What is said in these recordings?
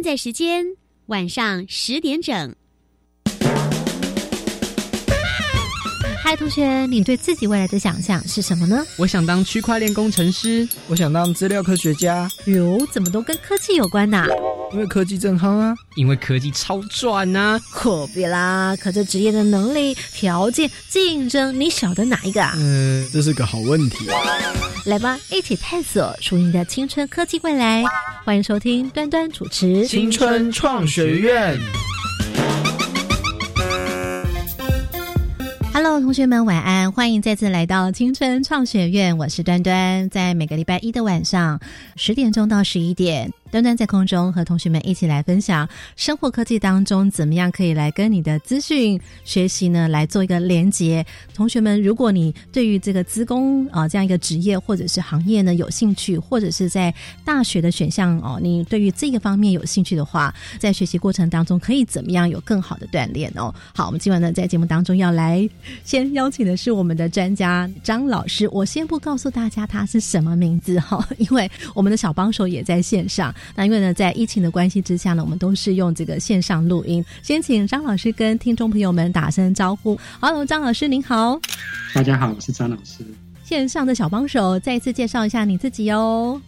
现在时间晚上十点整。嗨，同学，你对自己未来的想象是什么呢？我想当区块链工程师，我想当资料科学家。哟，怎么都跟科技有关呐？因为科技正夯啊！因为科技超赚呐！何必啦？可这职业的能力、条件、竞争，你晓得哪一个啊？嗯，这是个好问题。来吧，一起探索属于你的青春科技未来。欢迎收听端端主持《青春创学院》。Hello，同学们晚安，欢迎再次来到青春创学院，我是端端，在每个礼拜一的晚上十点钟到十一点。端端在空中和同学们一起来分享生活科技当中怎么样可以来跟你的资讯学习呢来做一个连接。同学们，如果你对于这个资工啊这样一个职业或者是行业呢有兴趣，或者是在大学的选项哦，你对于这个方面有兴趣的话，在学习过程当中可以怎么样有更好的锻炼哦？好，我们今晚呢在节目当中要来先邀请的是我们的专家张老师，我先不告诉大家他是什么名字哈，因为我们的小帮手也在线上。那因为呢，在疫情的关系之下呢，我们都是用这个线上录音。先请张老师跟听众朋友们打声招呼。Hello，张老师您好。大家好，我是张老师。线上的小帮手，再一次介绍一下你自己哦。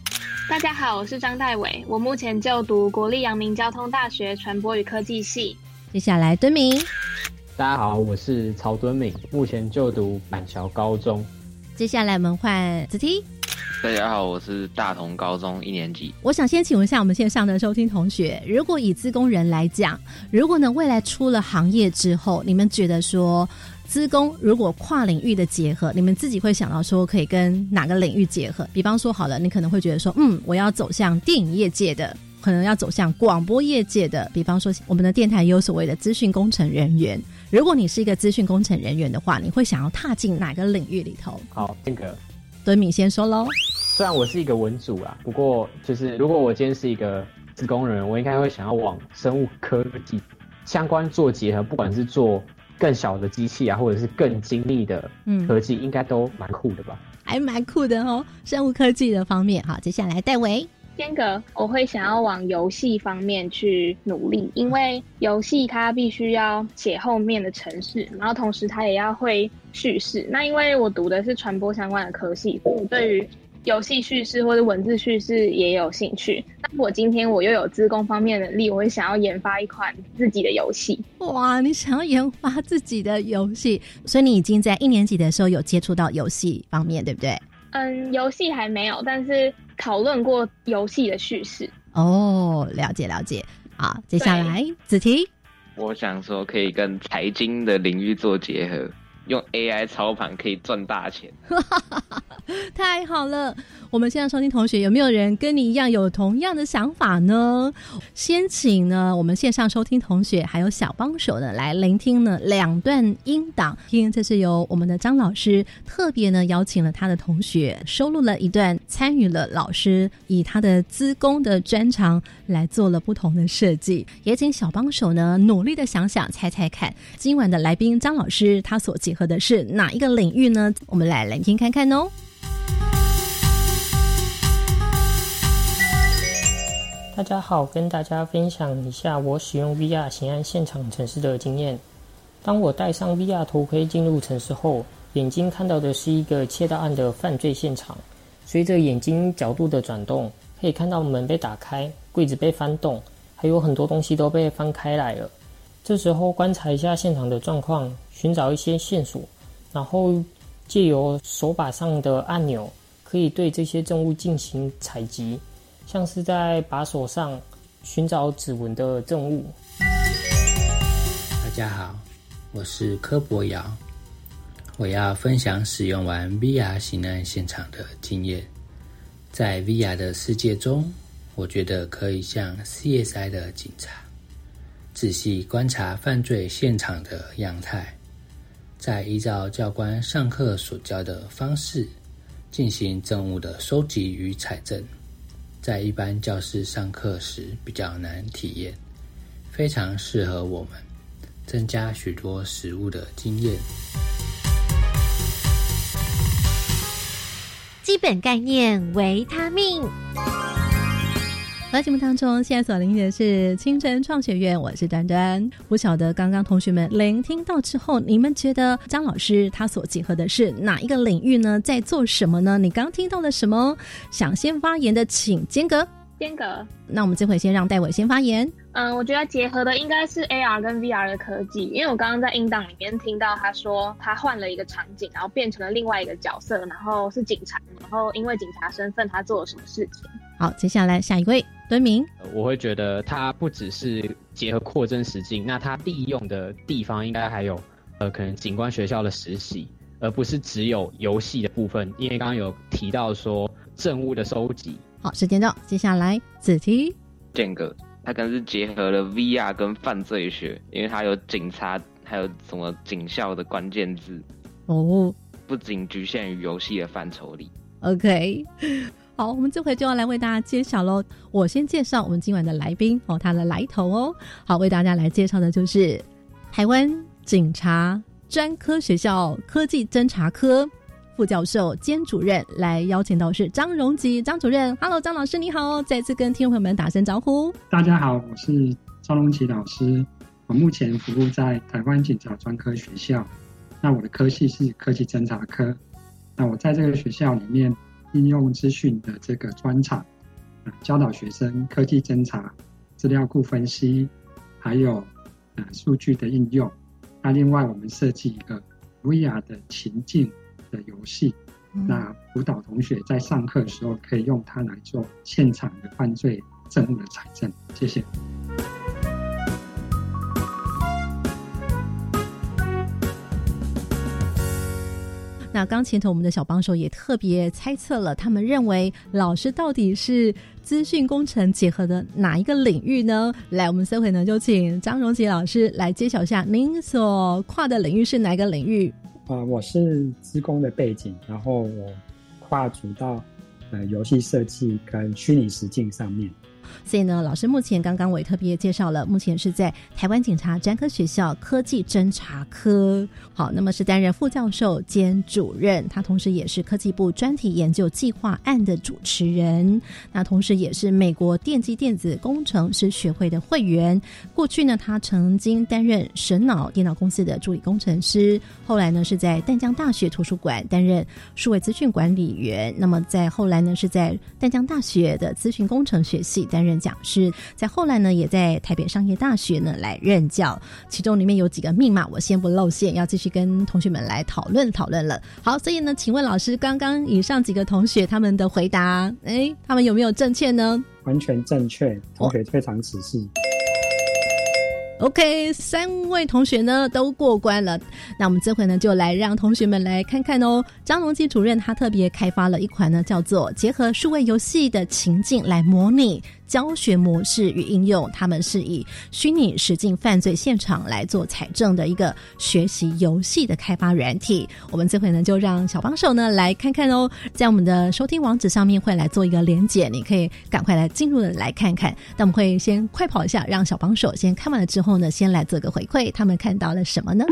大家好，我是张代伟，我目前就读国立阳明交通大学传播与科技系。接下来敦明。大家好，我是曹敦敏，目前就读板桥高中。接下来我们换子题。大家好，我是大同高中一年级。我想先请问一下我们线上的收听同学，如果以资工人来讲，如果呢未来出了行业之后，你们觉得说资工如果跨领域的结合，你们自己会想到说可以跟哪个领域结合？比方说好了，你可能会觉得说，嗯，我要走向电影业界的，可能要走向广播业界的。比方说我们的电台也有所谓的资讯工程人员。如果你是一个资讯工程人员的话，你会想要踏进哪个领域里头？好，那个。敦敏先说喽。虽然我是一个文主啊，不过就是如果我今天是一个自工人，我应该会想要往生物科技相关做结合，不管是做更小的机器啊，或者是更精密的科技，应该都蛮酷的吧？还蛮酷的哦，生物科技的方面。好，接下来戴维。间隔，我会想要往游戏方面去努力，因为游戏它必须要写后面的城市，然后同时它也要会叙事。那因为我读的是传播相关的科系，所以对于游戏叙事或者文字叙事也有兴趣。那我今天我又有资工方面的能力，我会想要研发一款自己的游戏。哇，你想要研发自己的游戏，所以你已经在一年级的时候有接触到游戏方面，对不对？嗯，游戏还没有，但是。讨论过游戏的叙事。哦，了解了解。好，接下来子琪，我想说可以跟财经的领域做结合，用 AI 操盘可以赚大钱，太好了。我们现在收听同学有没有人跟你一样有同样的想法呢？先请呢我们线上收听同学还有小帮手呢来聆听呢两段音档，听这是由我们的张老师特别呢邀请了他的同学收录了一段，参与了老师以他的资工的专长来做了不同的设计，也请小帮手呢努力的想想猜猜看，今晚的来宾张老师他所合的是哪一个领域呢？我们来聆听看看哦。大家好，跟大家分享一下我使用 VR 刑案现场城市的经验。当我戴上 VR 头盔进入城市后，眼睛看到的是一个窃盗案的犯罪现场。随着眼睛角度的转动，可以看到门被打开，柜子被翻动，还有很多东西都被翻开来了。这时候观察一下现场的状况，寻找一些线索，然后借由手把上的按钮，可以对这些证物进行采集。像是在把手上寻找指纹的证物。大家好，我是柯博尧，我要分享使用完 VR 刑案现场的经验。在 VR 的世界中，我觉得可以像 CSI 的警察，仔细观察犯罪现场的样态，再依照教官上课所教的方式，进行证物的收集与采证。在一般教室上课时比较难体验，非常适合我们增加许多食物的经验。基本概念：维他命。在节目当中，现在所聆听的是清晨创学院，我是端端。不晓得刚刚同学们聆听到之后，你们觉得张老师他所结合的是哪一个领域呢？在做什么呢？你刚听到了什么？想先发言的，请间隔。间隔。那我们这回先让戴伟先发言。嗯，我觉得结合的应该是 AR 跟 VR 的科技，因为我刚刚在音档里面听到他说他换了一个场景，然后变成了另外一个角色，然后是警察，然后因为警察身份他做了什么事情。好，接下来下一位敦明，我会觉得他不只是结合扩增实境，那他利用的地方应该还有呃可能警官学校的实习，而不是只有游戏的部分，因为刚刚有提到说证物的收集。好，时间到，接下来子题，间隔。它可能是结合了 VR 跟犯罪学，因为它有警察，还有什么警校的关键字哦，不仅局限于游戏的范畴里。OK，好，我们这回就要来为大家揭晓喽。我先介绍我们今晚的来宾哦，他的来头哦。好，为大家来介绍的就是台湾警察专科学校科技侦查科。副教授兼主任来邀请到是张荣吉张主任，Hello，张老师你好，再次跟听众朋友们打声招呼。大家好，我是张荣吉老师，我目前服务在台湾警察专科学校，那我的科系是科技侦查科，那我在这个学校里面应用资讯的这个专场，教导学生科技侦查、资料库分析，还有呃数据的应用。那另外我们设计一个 VR 的情境。的游戏，那辅导同学在上课的时候可以用它来做现场的犯罪证物的采证。谢谢。那刚前头我们的小帮手也特别猜测了，他们认为老师到底是资讯工程结合的哪一个领域呢？来，我们这回呢就请张荣杰老师来揭晓一下，您所跨的领域是哪个领域？啊，我是资工的背景，然后我跨足到呃游戏设计跟虚拟实境上面。所以呢，老师目前刚刚我也特别介绍了，目前是在台湾警察专科学校科技侦查科。好，那么是担任副教授兼主任，他同时也是科技部专题研究计划案的主持人。那同时也是美国电机电子工程师学会的会员。过去呢，他曾经担任神脑电脑公司的助理工程师，后来呢是在淡江大学图书馆担任数位资讯管理员。那么在后来呢，是在淡江大学的资讯工程学系担任讲师。在后来呢，也在台北商业大学呢来任教。其中里面有几个密码，我先不露馅，要继续。跟同学们来讨论讨论了。好，所以呢，请问老师，刚刚以上几个同学他们的回答，哎，他们有没有正确呢？完全正确，同学非常仔细。OK，三位同学呢都过关了。那我们这回呢，就来让同学们来看看哦。张荣基主任他特别开发了一款呢，叫做结合数位游戏的情境来模拟。教学模式与应用，他们是以虚拟实境犯罪现场来做采证的一个学习游戏的开发软体。我们这回呢，就让小帮手呢来看看哦，在我们的收听网址上面会来做一个连结，你可以赶快来进入的来看看。那我们会先快跑一下，让小帮手先看完了之后呢，先来做个回馈，他们看到了什么呢？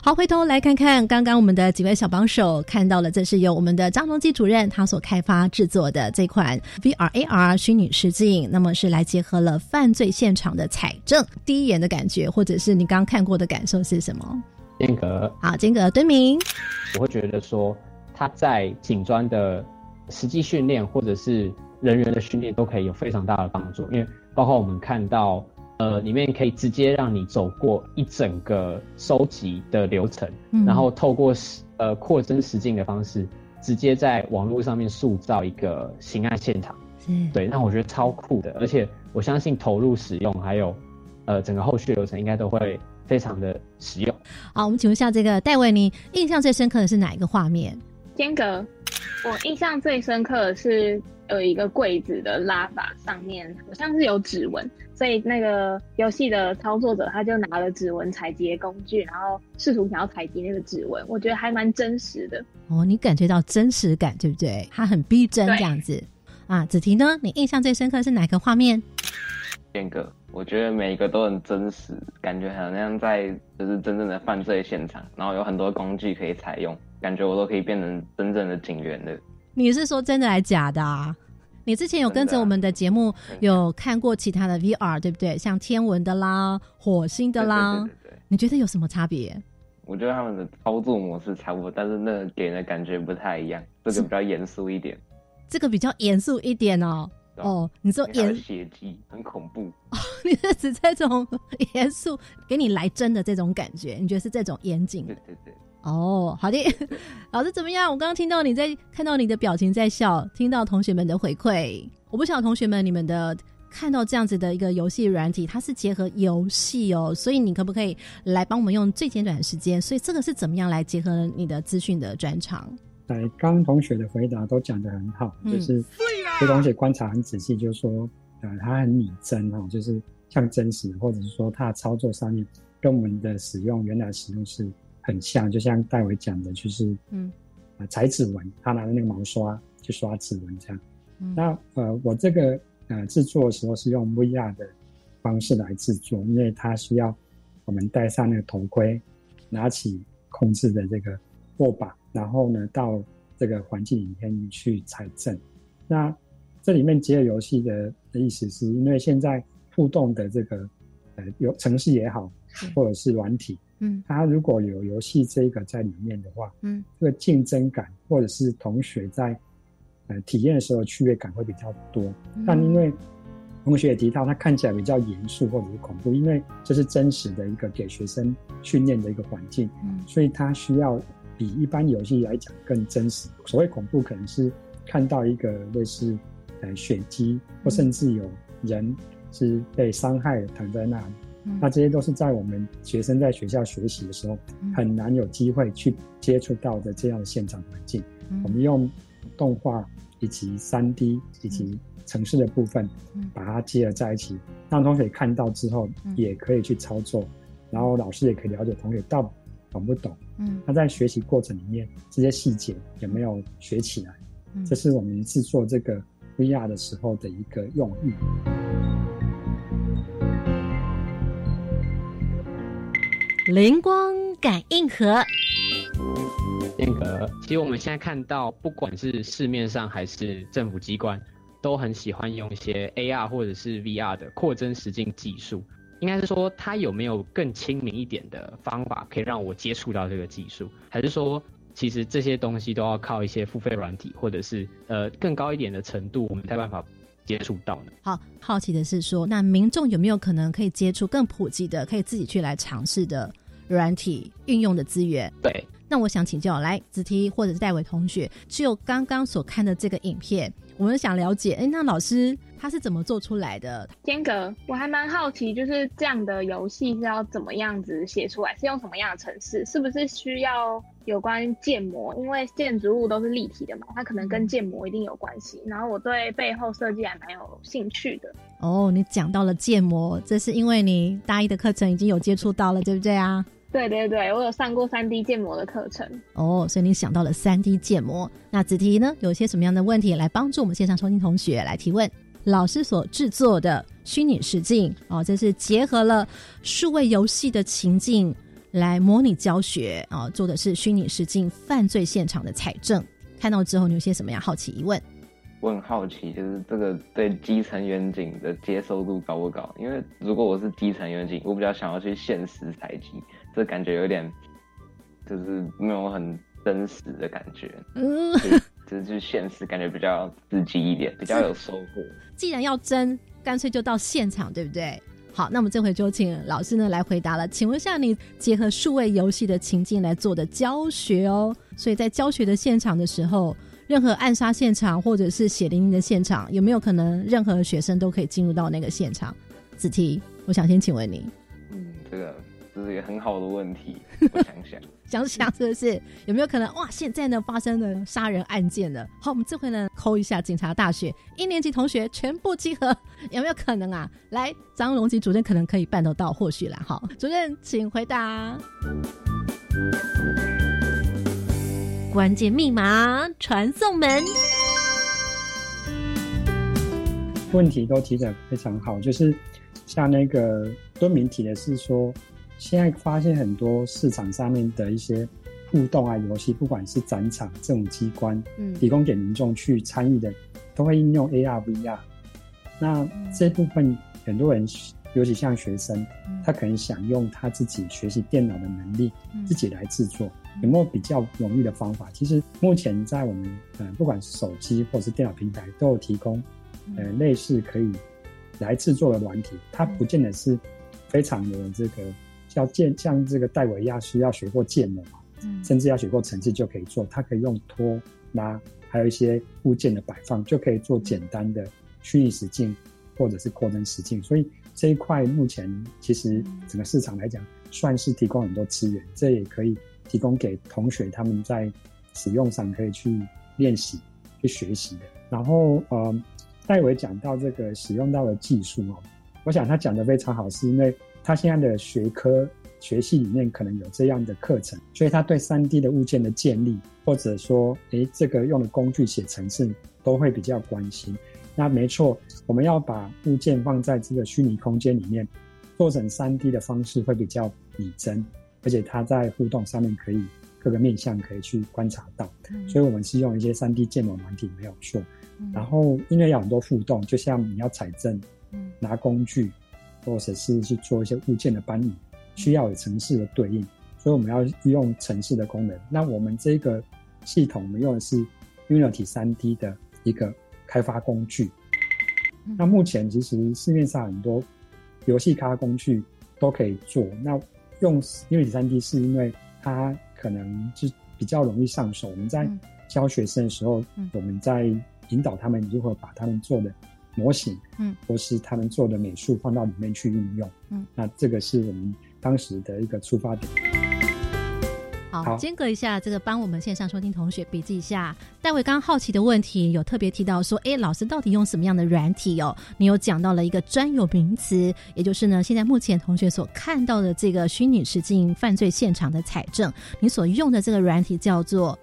好，回头来看看刚刚我们的几位小帮手看到了，这是由我们的张荣基主任他所开发制作的这款 VR AR 虚拟实境，那么是来结合了犯罪现场的采证。第一眼的感觉，或者是你刚刚看过的感受是什么？间隔好，间隔敦明，我会觉得说他在警专的实际训练或者是人员的训练都可以有非常大的帮助，因为包括我们看到。呃，里面可以直接让你走过一整个收集的流程，然后透过呃扩增实境的方式，直接在网络上面塑造一个刑案现场。对，那我觉得超酷的，而且我相信投入使用还有呃整个后续流程应该都会非常的实用。好，我们请问一下这个戴维，你印象最深刻的是哪一个画面？间隔，我印象最深刻的是。有一个柜子的拉法上面好像是有指纹，所以那个游戏的操作者他就拿了指纹采集工具，然后试图想要采集那个指纹。我觉得还蛮真实的哦，你感觉到真实感对不对？它很逼真这样子啊。子婷呢？你印象最深刻是哪个画面？变个，我觉得每一个都很真实，感觉好像在就是真正的犯罪现场，然后有很多工具可以采用，感觉我都可以变成真正的警员了。你是说真的还假的啊？你之前有跟着我们的节目，有看过其他的 VR 对不对？像天文的啦、火星的啦对，你觉得有什么差别？我觉得他们的操作模式差不多，但是那给人的感觉不太一样。这个比较严肃一点，这个比较严肃一点哦。哦，你说严血迹很恐怖，你是指这种严肃给你来真的这种感觉？你觉得是这种严谨？对对对。哦，好的，老师怎么样？我刚刚听到你在看到你的表情在笑，听到同学们的回馈，我不晓得同学们你们的看到这样子的一个游戏软体，它是结合游戏哦，所以你可不可以来帮我们用最简短的时间？所以这个是怎么样来结合你的资讯的专长？来，刚同学的回答都讲得很好，就是这同学观察很仔细，就是说，呃，他很拟真哈，就是像真实，或者是说它的操作上面跟我们的使用原来使用是。很像，就像戴维讲的，就是嗯，啊，踩指纹，他拿着那个毛刷去刷指纹这样。那呃，我这个呃制作的时候是用 VR 的方式来制作，因为它需要我们戴上那个头盔，拿起控制的这个握把，然后呢到这个环境里面去采证。那这里面结合游戏的的意思，是因为现在互动的这个呃有城市也好，或者是软体。嗯，它如果有游戏这个在里面的话，嗯，这个竞争感或者是同学在呃体验的时候趣味感会比较多。但因为同学也提到，他看起来比较严肃或者是恐怖，因为这是真实的一个给学生训练的一个环境，嗯，所以他需要比一般游戏来讲更真实。所谓恐怖，可能是看到一个类似呃血迹，或甚至有人是被伤害躺在那里。那这些都是在我们学生在学校学习的时候很难有机会去接触到的这样的现场环境。我们用动画以及三 D 以及城市的部分，把它结合在一起，让同学看到之后也可以去操作，然后老师也可以了解同学到懂不懂。嗯，那在学习过程里面这些细节有没有学起来？这是我们制作这个 VR 的时候的一个用意。灵光感应盒，那个，其实我们现在看到，不管是市面上还是政府机关，都很喜欢用一些 AR 或者是 VR 的扩增实境技术。应该是说，它有没有更亲民一点的方法，可以让我接触到这个技术？还是说，其实这些东西都要靠一些付费软体，或者是呃更高一点的程度，我们才办法接触到呢？好，好奇的是说，那民众有没有可能可以接触更普及的，可以自己去来尝试的？软体运用的资源，对。那我想请教，来子提或者是戴伟同学，就刚刚所看的这个影片，我们想了解，哎，那老师他是怎么做出来的？天格，我还蛮好奇，就是这样的游戏是要怎么样子写出来，是用什么样的程式？是不是需要有关建模？因为建筑物都是立体的嘛，它可能跟建模一定有关系。然后我对背后设计还蛮有兴趣的。哦，你讲到了建模，这是因为你大一的课程已经有接触到了，对不对啊？对对对，我有上过三 D 建模的课程哦，所以你想到了三 D 建模。那子提呢，有些什么样的问题来帮助我们线上收听同学来提问？老师所制作的虚拟实境哦，这是结合了数位游戏的情境来模拟教学啊，做的是虚拟实境犯罪现场的采证。看到之后，你有些什么样好奇疑问？我很好奇，就是这个对基层远景的接受度高不高？因为如果我是基层远景，我比较想要去现实采集。这感觉有点，就是没有很真实的感觉，嗯，就是就现实，感觉比较刺激一点，比较有收获。既然要真，干脆就到现场，对不对？好，那我们这回就请老师呢来回答了。请问一下，你结合数位游戏的情境来做的教学哦，所以在教学的现场的时候，任何暗杀现场或者是血淋淋的现场，有没有可能任何学生都可以进入到那个现场？子提，我想先请问你。这是一个很好的问题，我想想，想想是不是有没有可能哇？现在呢发生了杀人案件了，好，我们这回呢扣一下警察大学一年级同学全部集合，有没有可能啊？来，张荣吉主任可能可以办得到，或许啦。好，主任请回答。关键密码传送门。问题都提的非常好，就是像那个敦明提的是说。现在发现很多市场上面的一些互动啊游戏，不管是展场、这种机关，嗯。提供给民众去参与的，都会应用 AR、VR。那这部分很多人，尤其像学生，他可能想用他自己学习电脑的能力，自己来制作，有没有比较容易的方法？其实目前在我们呃，不管是手机或者是电脑平台，都有提供呃类似可以来制作的软体，它不见得是非常的这个要建像这个戴维亚需要学过建模嘛，甚至要学过程式就可以做，它可以用拖拉，还有一些物件的摆放，就可以做简单的虚拟实境或者是扩增实境。所以这一块目前其实整个市场来讲，算是提供很多资源，这也可以提供给同学他们在使用上可以去练习、去学习的。然后呃，戴维讲到这个使用到的技术哦，我想他讲的非常好，是因为他现在的学科学系里面可能有这样的课程，所以他对三 D 的物件的建立，或者说，诶，这个用的工具写程式，都会比较关心。那没错，我们要把物件放在这个虚拟空间里面，做成三 D 的方式会比较拟真，而且它在互动上面可以各个面向可以去观察到，所以我们是用一些三 D 建模软体没有错。然后因为有很多互动，就像你要采证、拿工具，或者是去做一些物件的搬移，需要有城市的对应，所以我们要用城市的功能。那我们这个系统，我们用的是 Unity 三 D 的一个开发工具。那目前其实市面上很多游戏开发工具都可以做。那用 Unity 三 D 是因为它可能就比较容易上手。我们在教学生的时候，我们在引导他们如何把他们做的模型，嗯，或是他们做的美术放到里面去运用，嗯，那这个是我们当时的一个出发点。好，间隔一下，这个帮我们线上收听同学笔记一下。戴维刚刚好奇的问题，有特别提到说，哎，老师到底用什么样的软体哦？你有讲到了一个专有名词，也就是呢，现在目前同学所看到的这个虚拟实境犯罪现场的采证，你所用的这个软体叫做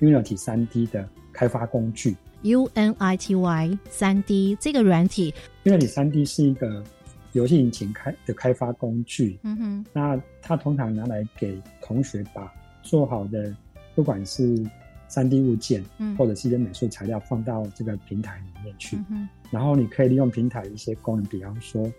Unity 三 D 的开发工具。UNITY 三 D 这个软体，Unity 三 D 是一个游戏引擎开的开发工具。嗯哼，那它通常拿来给同学把做好的，不管是三 D 物件，嗯。或者是一些美术材料放到这个平台里面去。嗯哼，然后你可以利用平台一些功能，比方说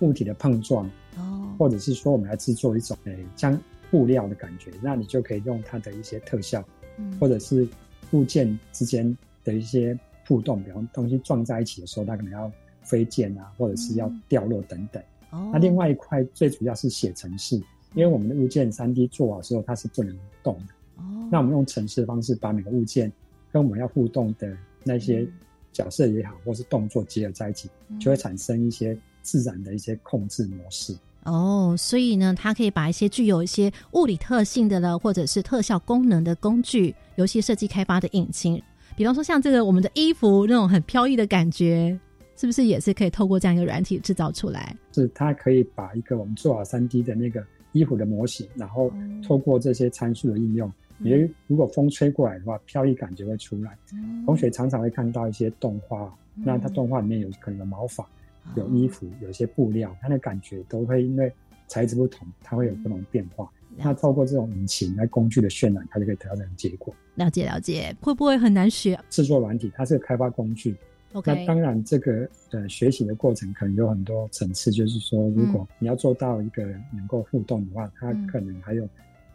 物体的碰撞，哦，或者是说我们来制作一种诶将布料的感觉，那你就可以用它的一些特效，嗯。或者是物件之间的一些互动，比方东西撞在一起的时候，它可能要飞溅啊，或者是要掉落等等。哦那另外一块最主要是写程式，因为我们的物件三 D 做好之后它是不能动的。哦，那我们用程式的方式把每个物件跟我们要互动的那些角色也好，或是动作结合在一起，就会产生一些自然的一些控制模式。哦，所以呢，它可以把一些具有一些物理特性的了，或者是特效功能的工具，游戏设计开发的引擎，比方说像这个我们的衣服那种很飘逸的感觉，是不是也是可以透过这样一个软体制造出来？是它可以把一个我们做好三 D 的那个衣服的模型，然后透过这些参数的应用，你会如果风吹过来的话，飘逸感就会出来。同学常常会看到一些动画，那它动画里面有可能有毛发、有衣服、有一些布料，它的感觉都会因为材质不同，它会有不同变化。那透过这种引擎来工具的渲染，它就可以得到这种结果。了解了解，会不会很难学？制作软体它是个开发工具。那当然，这个呃学习的过程可能有很多层次，就是说，如果你要做到一个能够互动的话，它可能还有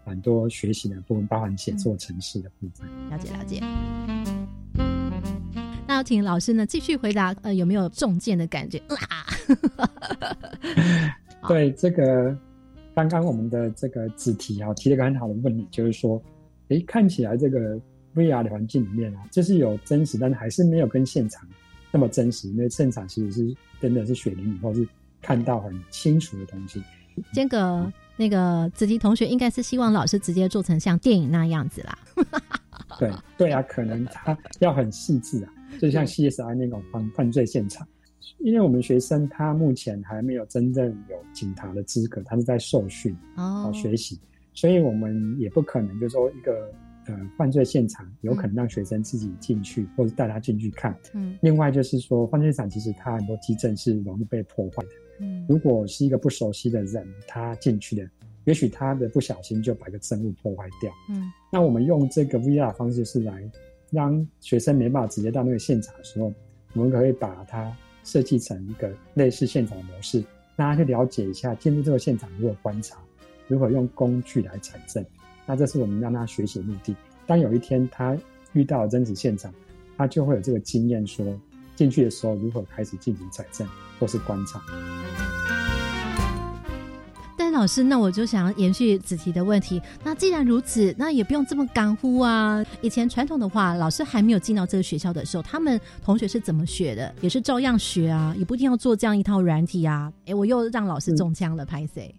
很多学习的部分，包含写作程式的部分。了解了解。那要请老师呢继续回答，呃，有没有中箭的感觉？啊，对这个，刚刚我们的这个子题啊，提了一个很好的问题，就是说，诶，看起来这个 VR 的环境里面啊，就是有真实，但是还是没有跟现场那么真实，因为现场其实是真的是血淋淋，或是看到很清楚的东西。间隔那个子琪同学应该是希望老师直接做成像电影那样子啦。对对啊，可能他要很细致啊，就像 CSI 那种犯犯罪现场。因为我们学生他目前还没有真正有警察的资格，他是在受训哦学习，所以我们也不可能就说一个呃犯罪现场有可能让学生自己进去，或者带他进去看。嗯另外就是说，犯罪现场其实它很多基证是容易被破坏的。嗯如果是一个不熟悉的人，他进去的，也许他的不小心就把一个证物破坏掉。嗯，那我们用这个 VR 方式是来让学生没办法直接到那个现场的时候，我们可以把它设计成一个类似现场的模式，让他去了解一下进入这个现场如何观察，如何用工具来采证。那这是我们让他学习的目的。当有一天他遇到真实现场，他就会有这个经验，说进去的时候如何开始进行采证或是观察。但老师，那我就想要延续子琪的问题。那既然如此，那也不用这么干呼啊。以前传统的话，老师还没有进到这个学校的时候，他们同学是怎么学的？也是照样学啊，也不一定要做这样一套软体啊。哎，我又让老师中枪了，拍谁？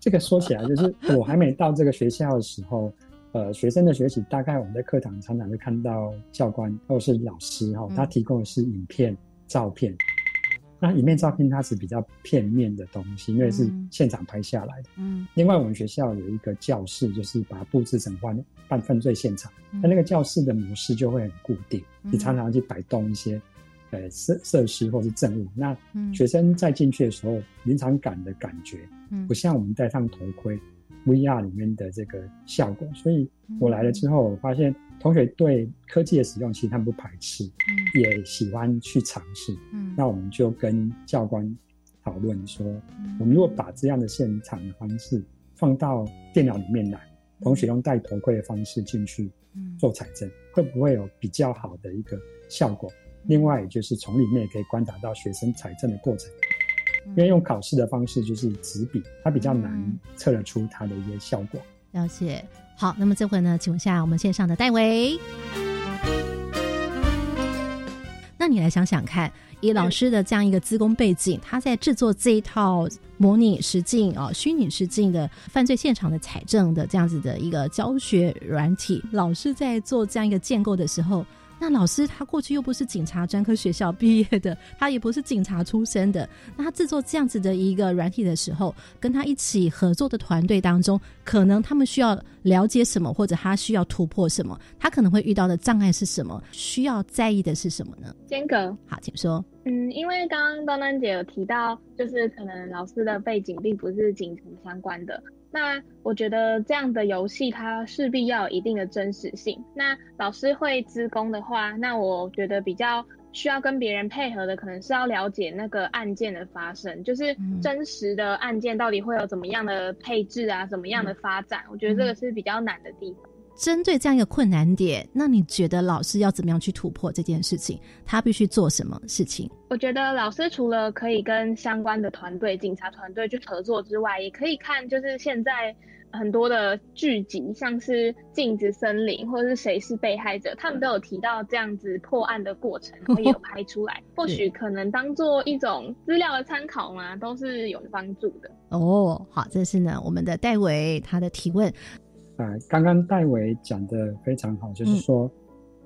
这个说起来，就是我还没到这个学校的时候，呃，学生的学习大概我们在课堂常常会看到教官或者是老师哈，他提供的是影片、照片。那影片照片它是比较片面的东西，因为是现场拍下来的。嗯。另外，我们学校有一个教室，就是把它布置成犯犯犯罪现场。那那个教室的模式就会很固定，你常常去摆动一些呃设设施或是证物。那学生在进去的时候，临场感的感觉，不像我们戴上头盔 VR 里面的这个效果。所以我来了之后，我发现。同学对科技的使用，其实他们不排斥，嗯，也喜欢去尝试，嗯，那我们就跟教官讨论说，我们如果把这样的现场的方式放到电脑里面来，同学用戴头盔的方式进去做采证，会不会有比较好的一个效果？另外，也就是从里面也可以观察到学生采证的过程，因为用考试的方式就是纸笔，它比较难测得出它的一些效果。了解。好，那么这回呢？请问下我们线上的戴维，那你来想想看，以老师的这样一个资工背景，他在制作这一套模拟实境啊、虚拟实境的犯罪现场的采证的这样子的一个教学软体，老师在做这样一个建构的时候。那老师他过去又不是警察专科学校毕业的，他也不是警察出身的。那他制作这样子的一个软体的时候，跟他一起合作的团队当中，可能他们需要了解什么，或者他需要突破什么？他可能会遇到的障碍是什么？需要在意的是什么呢？间隔，好，请说。嗯，因为刚刚端端姐有提到，就是可能老师的背景并不是警察相关的。那我觉得这样的游戏它势必要有一定的真实性。那老师会资工的话，那我觉得比较需要跟别人配合的，可能是要了解那个案件的发生，就是真实的案件到底会有怎么样的配置啊，怎么样的发展。我觉得这个是比较难的地方。针对这样一个困难点，那你觉得老师要怎么样去突破这件事情？他必须做什么事情？我觉得老师除了可以跟相关的团队、警察团队去合作之外，也可以看就是现在很多的剧集，像是《镜子森林》或者是《谁是被害者》，他们都有提到这样子破案的过程，然后也有拍出来。或许可能当做一种资料的参考嘛，都是有帮助的。哦，好，这是呢我们的戴维他的提问。啊，刚刚戴维讲的非常好，就是说，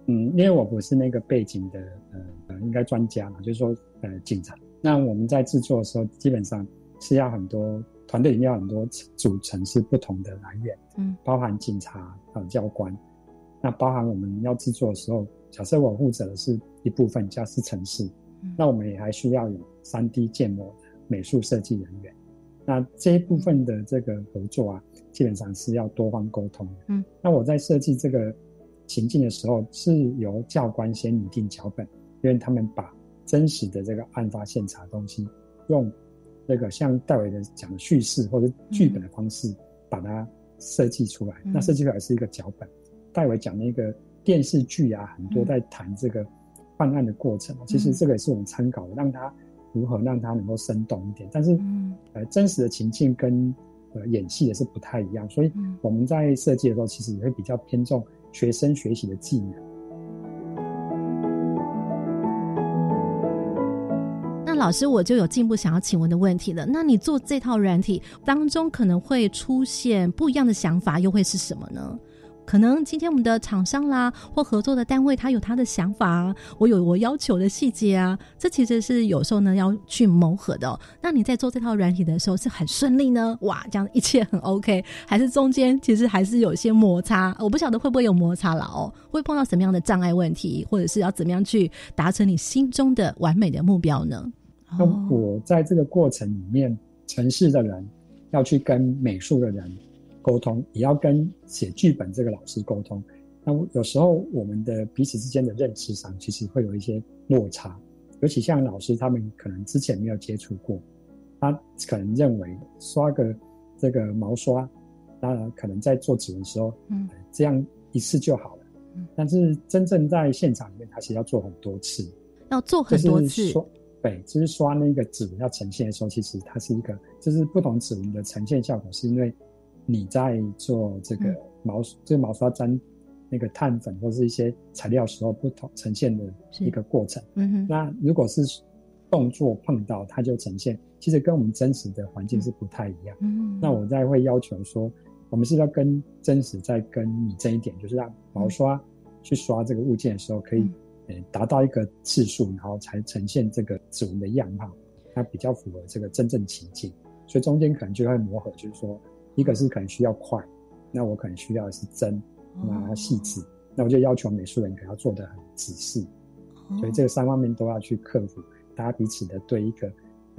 嗯，因为我不是那个背景的，呃呃，应该专家嘛，就是说，呃，警察。那我们在制作的时候，基本上是要很多团队里面要很多组成是不同的来源，嗯，包含警察啊、教官，那包含我们要制作的时候，假设我负责的是一部分加是城市，那我们也还需要有三 D 建模的美术设计人员。那这一部分的这个合作啊。基本上是要多方沟通的。嗯，那我在设计这个情境的时候，是由教官先拟定脚本，因为他们把真实的这个案发现场东西，用那个像戴维的讲的叙事或者剧本的方式把它设计出来。那设计出来是一个脚本。戴维讲那个电视剧啊，很多在谈这个办案的过程，其实这个也是我们参考，让他如何让他能够生动一点。但是，呃，真实的情境跟呃，演戏也是不太一样，所以我们在设计的时候，其实也会比较偏重学生学习的技能。那老师，我就有进一步想要请问的问题了。那你做这套软体当中，可能会出现不一样的想法，又会是什么呢？可能今天我们的厂商啦，或合作的单位，他有他的想法啊，我有我要求的细节啊，这其实是有时候呢要去磨合的。那你在做这套软体的时候是很顺利呢？哇，这样一切很 OK，还是中间其实还是有些摩擦？我不晓得会不会有摩擦了哦，会碰到什么样的障碍问题，或者是要怎么样去达成你心中的完美的目标呢？那我在这个过程里面，城市的人要去跟美术的人沟通，也要跟写剧本这个老师沟通。那有时候我们的彼此之间的认知上，其实会有一些落差。尤其像老师他们可能之前没有接触过，他可能认为刷个这个毛刷，当然可能在做指纹的时候，嗯，这样一次就好了。但是真正在现场里面，他其实要做很多次，要做很多次。对，就是刷那个指纹要呈现的时候，其实它是一个，就是不同指纹的呈现效果，是因为你在做这个毛这个毛刷粘那个碳粉或是一些材料时候不同呈现的一个过程。嗯哼。那如果是动作碰到，它就呈现，其实跟我们真实的环境是不太一样。嗯。那我再会要求说，我们是要跟真实在跟你这一点，就是让毛刷去刷这个物件的时候可以。达到一个次数，然后才呈现这个指纹的样貌，它比较符合这个真正情境，所以中间可能就会磨合，就是说，一个是可能需要快，那我可能需要的是真，那细致，那我就要求美术人可能要做的很仔细，所以这个三方面都要去克服，大家彼此的对一个。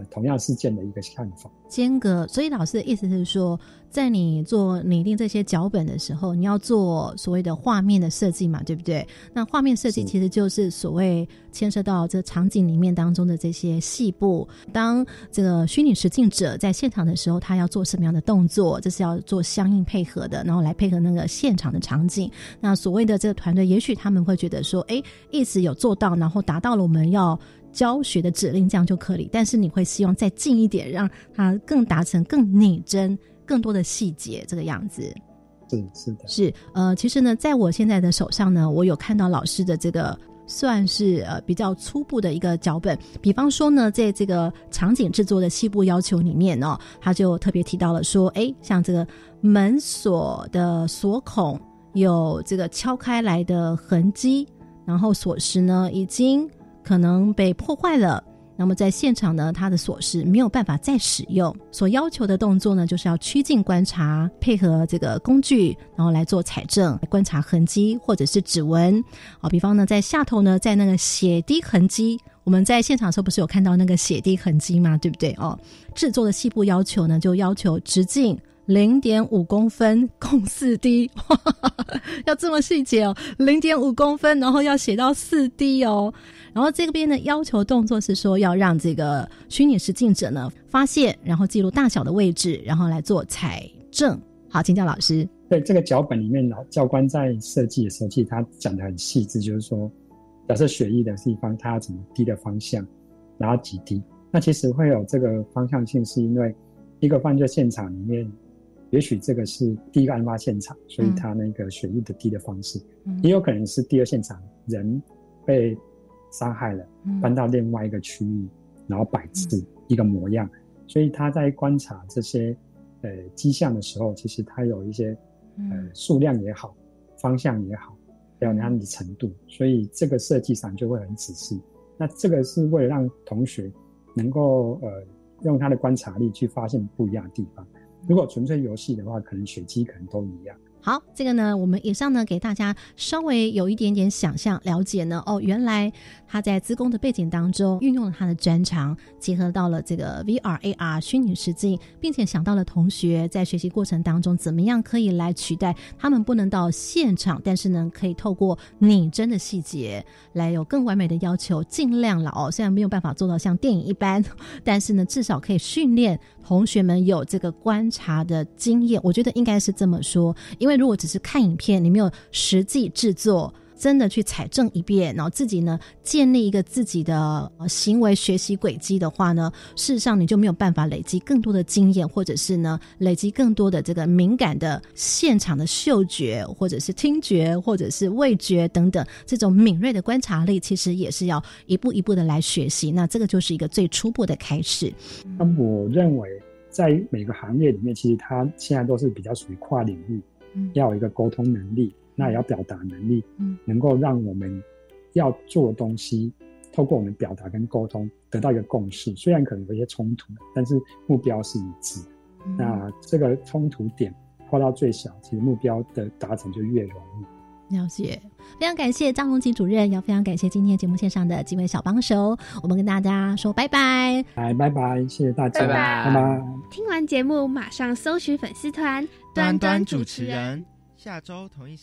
同样事件的一个看法，间隔。所以老师的意思是说，在你做拟定这些脚本的时候，你要做所谓的画面的设计嘛，对不对？那画面设计其实就是所谓牵涉到这场景里面当中的这些细部。当这个虚拟实境者在现场的时候，他要做什么样的动作，这是要做相应配合的，然后来配合那个现场的场景。那所谓的这个团队，也许他们会觉得说，哎，一直有做到，然后达到了我们要。教学的指令这样就可以，但是你会希望再近一点，让它更达成更拟真、更多的细节这个样子。是是的，是呃，其实呢，在我现在的手上呢，我有看到老师的这个算是呃比较初步的一个脚本。比方说呢，在这个场景制作的细部要求里面呢，他就特别提到了说，哎，像这个门锁的锁孔有这个敲开来的痕迹，然后锁匙呢已经。可能被破坏了，那么在现场呢，它的锁匙没有办法再使用。所要求的动作呢，就是要趋近观察，配合这个工具，然后来做采证，观察痕迹或者是指纹。啊，比方呢，在下头呢，在那个血滴痕迹，我们在现场时候不是有看到那个血滴痕迹吗？对不对？哦，制作的细部要求呢，就要求直径。零点五公分共四滴，要这么细节哦！零点五公分，然后要写到四滴哦。然后这边的要求动作是说，要让这个虚拟实境者呢发现，然后记录大小的位置，然后来做采证。好，请教老师。对这个脚本里面，教官在设计的时候，其实他讲的很细致，就是说，假设血液的地方，它要怎么滴的方向，然后几滴。那其实会有这个方向性，是因为一个犯罪现场里面。也许这个是第一个案发现场，所以他那个血液的滴的方式，也有可能是第二现场人被杀害了，搬到另外一个区域，然后摆置一个模样，所以他在观察这些呃迹象的时候，其实他有一些呃数量也好，方向也好，还有他的程度，所以这个设计上就会很仔细。那这个是为了让同学能够呃用他的观察力去发现不一样的地方。如果纯粹游戏的话，可能血迹可能都一样。好，这个呢，我们以上呢给大家稍微有一点点想象了解呢。哦，原来他在资工的背景当中运用了他的专长，结合到了这个 VR、AR 虚拟实境，并且想到了同学在学习过程当中怎么样可以来取代他们不能到现场，但是呢可以透过拟真的细节来有更完美的要求，尽量了哦。虽然没有办法做到像电影一般，但是呢至少可以训练同学们有这个观察的经验。我觉得应该是这么说，因为。如果只是看影片，你没有实际制作，真的去采证一遍，然后自己呢建立一个自己的行为学习轨迹的话呢，事实上你就没有办法累积更多的经验，或者是呢累积更多的这个敏感的现场的嗅觉，或者是听觉，或者是味觉等等这种敏锐的观察力，其实也是要一步一步的来学习。那这个就是一个最初步的开始。那我认为，在每个行业里面，其实它现在都是比较属于跨领域。要有一个沟通能力，那也要表达能力，嗯，能够让我们要做的东西，透过我们表达跟沟通得到一个共识。虽然可能有一些冲突，但是目标是一致。那这个冲突点扩到最小，其实目标的达成就越容易。了解，非常感谢张荣吉主任，也非常感谢今天节目线上的几位小帮手。我们跟大家说拜拜，来拜拜，谢谢大家，拜拜拜拜。听完节目马上搜寻粉丝团端端主持人，下周同一时。